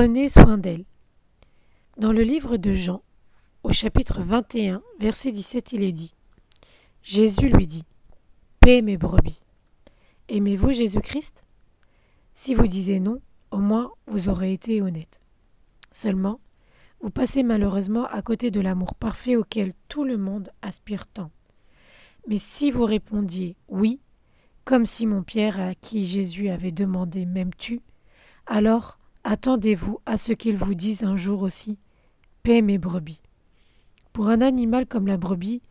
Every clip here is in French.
Prenez soin d'elle. Dans le livre de Jean, au chapitre 21, verset 17, il est dit Jésus lui dit Paix mes brebis. Aimez-vous Jésus-Christ? Si vous disiez non, au moins vous aurez été honnête. Seulement, vous passez malheureusement à côté de l'amour parfait auquel tout le monde aspire tant. Mais si vous répondiez oui, comme Simon-Pierre à qui Jésus avait demandé M'aimes-tu? alors attendez-vous à ce qu'il vous dise un jour aussi Paix mes brebis. Pour un animal comme la brebis,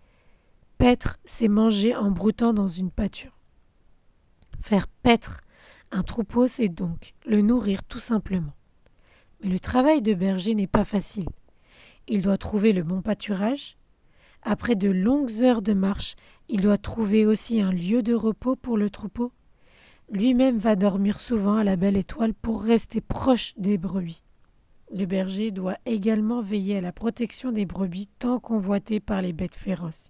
paître, c'est manger en broutant dans une pâture. Faire paître un troupeau, c'est donc le nourrir tout simplement. Mais le travail de berger n'est pas facile. Il doit trouver le bon pâturage. Après de longues heures de marche, il doit trouver aussi un lieu de repos pour le troupeau. Lui-même va dormir souvent à la belle étoile pour rester proche des brebis. Le berger doit également veiller à la protection des brebis tant convoitées par les bêtes féroces.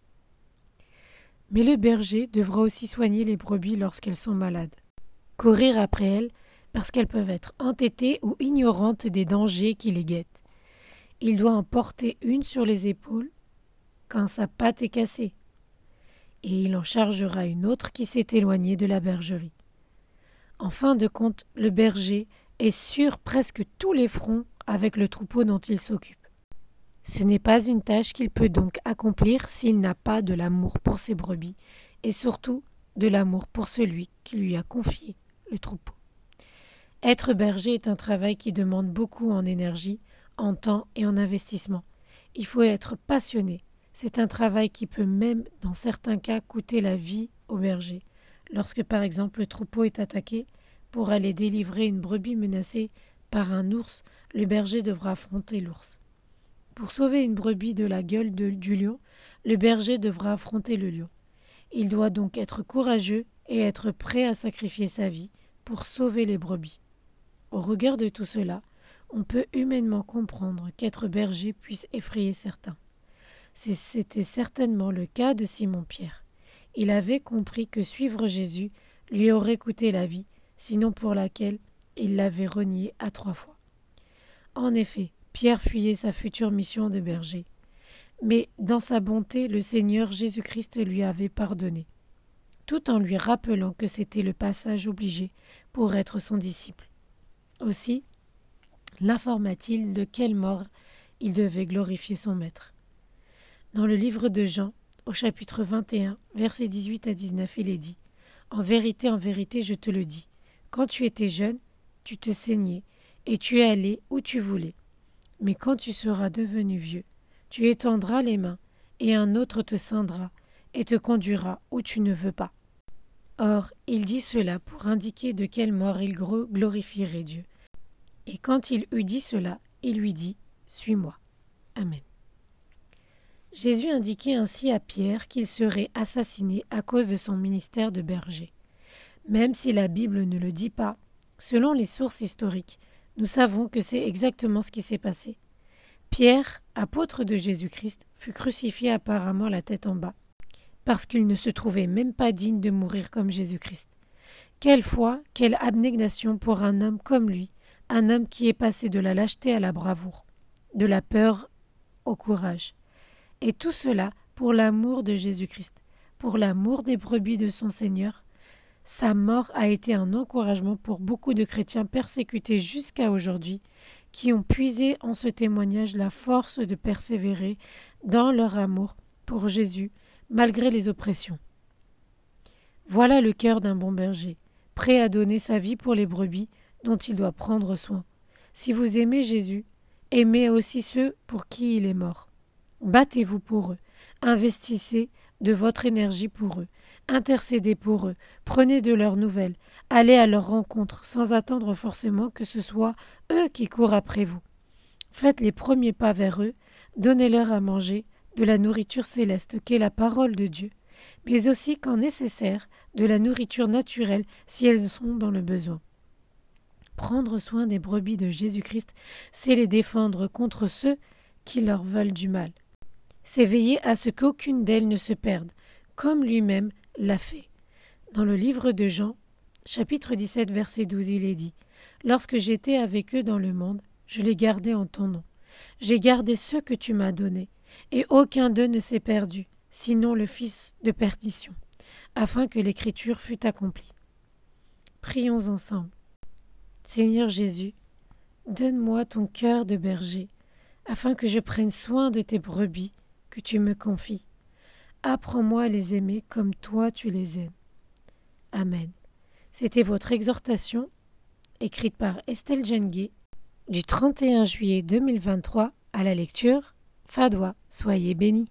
Mais le berger devra aussi soigner les brebis lorsqu'elles sont malades. Courir après elles parce qu'elles peuvent être entêtées ou ignorantes des dangers qui les guettent. Il doit en porter une sur les épaules quand sa patte est cassée, et il en chargera une autre qui s'est éloignée de la bergerie. En fin de compte, le berger est sur presque tous les fronts avec le troupeau dont il s'occupe. Ce n'est pas une tâche qu'il peut donc accomplir s'il n'a pas de l'amour pour ses brebis, et surtout de l'amour pour celui qui lui a confié le troupeau. Être berger est un travail qui demande beaucoup en énergie, en temps et en investissement. Il faut être passionné. C'est un travail qui peut même, dans certains cas, coûter la vie au berger. Lorsque, par exemple, le troupeau est attaqué, pour aller délivrer une brebis menacée par un ours, le berger devra affronter l'ours. Pour sauver une brebis de la gueule du lion, le berger devra affronter le lion. Il doit donc être courageux et être prêt à sacrifier sa vie pour sauver les brebis. Au regard de tout cela, on peut humainement comprendre qu'être berger puisse effrayer certains. C'était certainement le cas de Simon-Pierre. Il avait compris que suivre Jésus lui aurait coûté la vie, sinon pour laquelle il l'avait renié à trois fois. En effet, Pierre fuyait sa future mission de berger. Mais dans sa bonté, le Seigneur Jésus-Christ lui avait pardonné, tout en lui rappelant que c'était le passage obligé pour être son disciple. Aussi, l'informa-t-il de quelle mort il devait glorifier son Maître. Dans le livre de Jean, au chapitre 21, versets 18 à 19, il est dit En vérité, en vérité, je te le dis, quand tu étais jeune, tu te saignais, et tu es allé où tu voulais. Mais quand tu seras devenu vieux, tu étendras les mains, et un autre te ceindra, et te conduira où tu ne veux pas. Or, il dit cela pour indiquer de quelle mort il glorifierait Dieu. Et quand il eut dit cela, il lui dit Suis-moi. Amen. Jésus indiquait ainsi à Pierre qu'il serait assassiné à cause de son ministère de berger. Même si la Bible ne le dit pas, selon les sources historiques, nous savons que c'est exactement ce qui s'est passé. Pierre, apôtre de Jésus-Christ, fut crucifié apparemment la tête en bas parce qu'il ne se trouvait même pas digne de mourir comme Jésus-Christ. Quelle foi, quelle abnégation pour un homme comme lui, un homme qui est passé de la lâcheté à la bravoure, de la peur au courage. Et tout cela pour l'amour de Jésus-Christ, pour l'amour des brebis de son Seigneur. Sa mort a été un encouragement pour beaucoup de chrétiens persécutés jusqu'à aujourd'hui, qui ont puisé en ce témoignage la force de persévérer dans leur amour pour Jésus malgré les oppressions. Voilà le cœur d'un bon berger, prêt à donner sa vie pour les brebis dont il doit prendre soin. Si vous aimez Jésus, aimez aussi ceux pour qui il est mort. Battez-vous pour eux, investissez de votre énergie pour eux, intercédez pour eux, prenez de leurs nouvelles, allez à leur rencontre sans attendre forcément que ce soit eux qui courent après vous. Faites les premiers pas vers eux, donnez-leur à manger, de la nourriture céleste qu'est la parole de Dieu, mais aussi quand nécessaire de la nourriture naturelle si elles sont dans le besoin. Prendre soin des brebis de Jésus-Christ, c'est les défendre contre ceux qui leur veulent du mal. C'est veiller à ce qu'aucune d'elles ne se perde, comme lui-même l'a fait. Dans le livre de Jean, chapitre 17, verset 12, il est dit Lorsque j'étais avec eux dans le monde, je les gardai en ton nom. J'ai gardé ceux que tu m'as donnés, et aucun d'eux ne s'est perdu, sinon le fils de perdition, afin que l'écriture fût accomplie. Prions ensemble. Seigneur Jésus, donne-moi ton cœur de berger, afin que je prenne soin de tes brebis que tu me confies. Apprends-moi à les aimer comme toi tu les aimes. Amen. C'était votre exhortation, écrite par Estelle Jenguet, du 31 juillet 2023 à la lecture. Fadois, soyez bénis.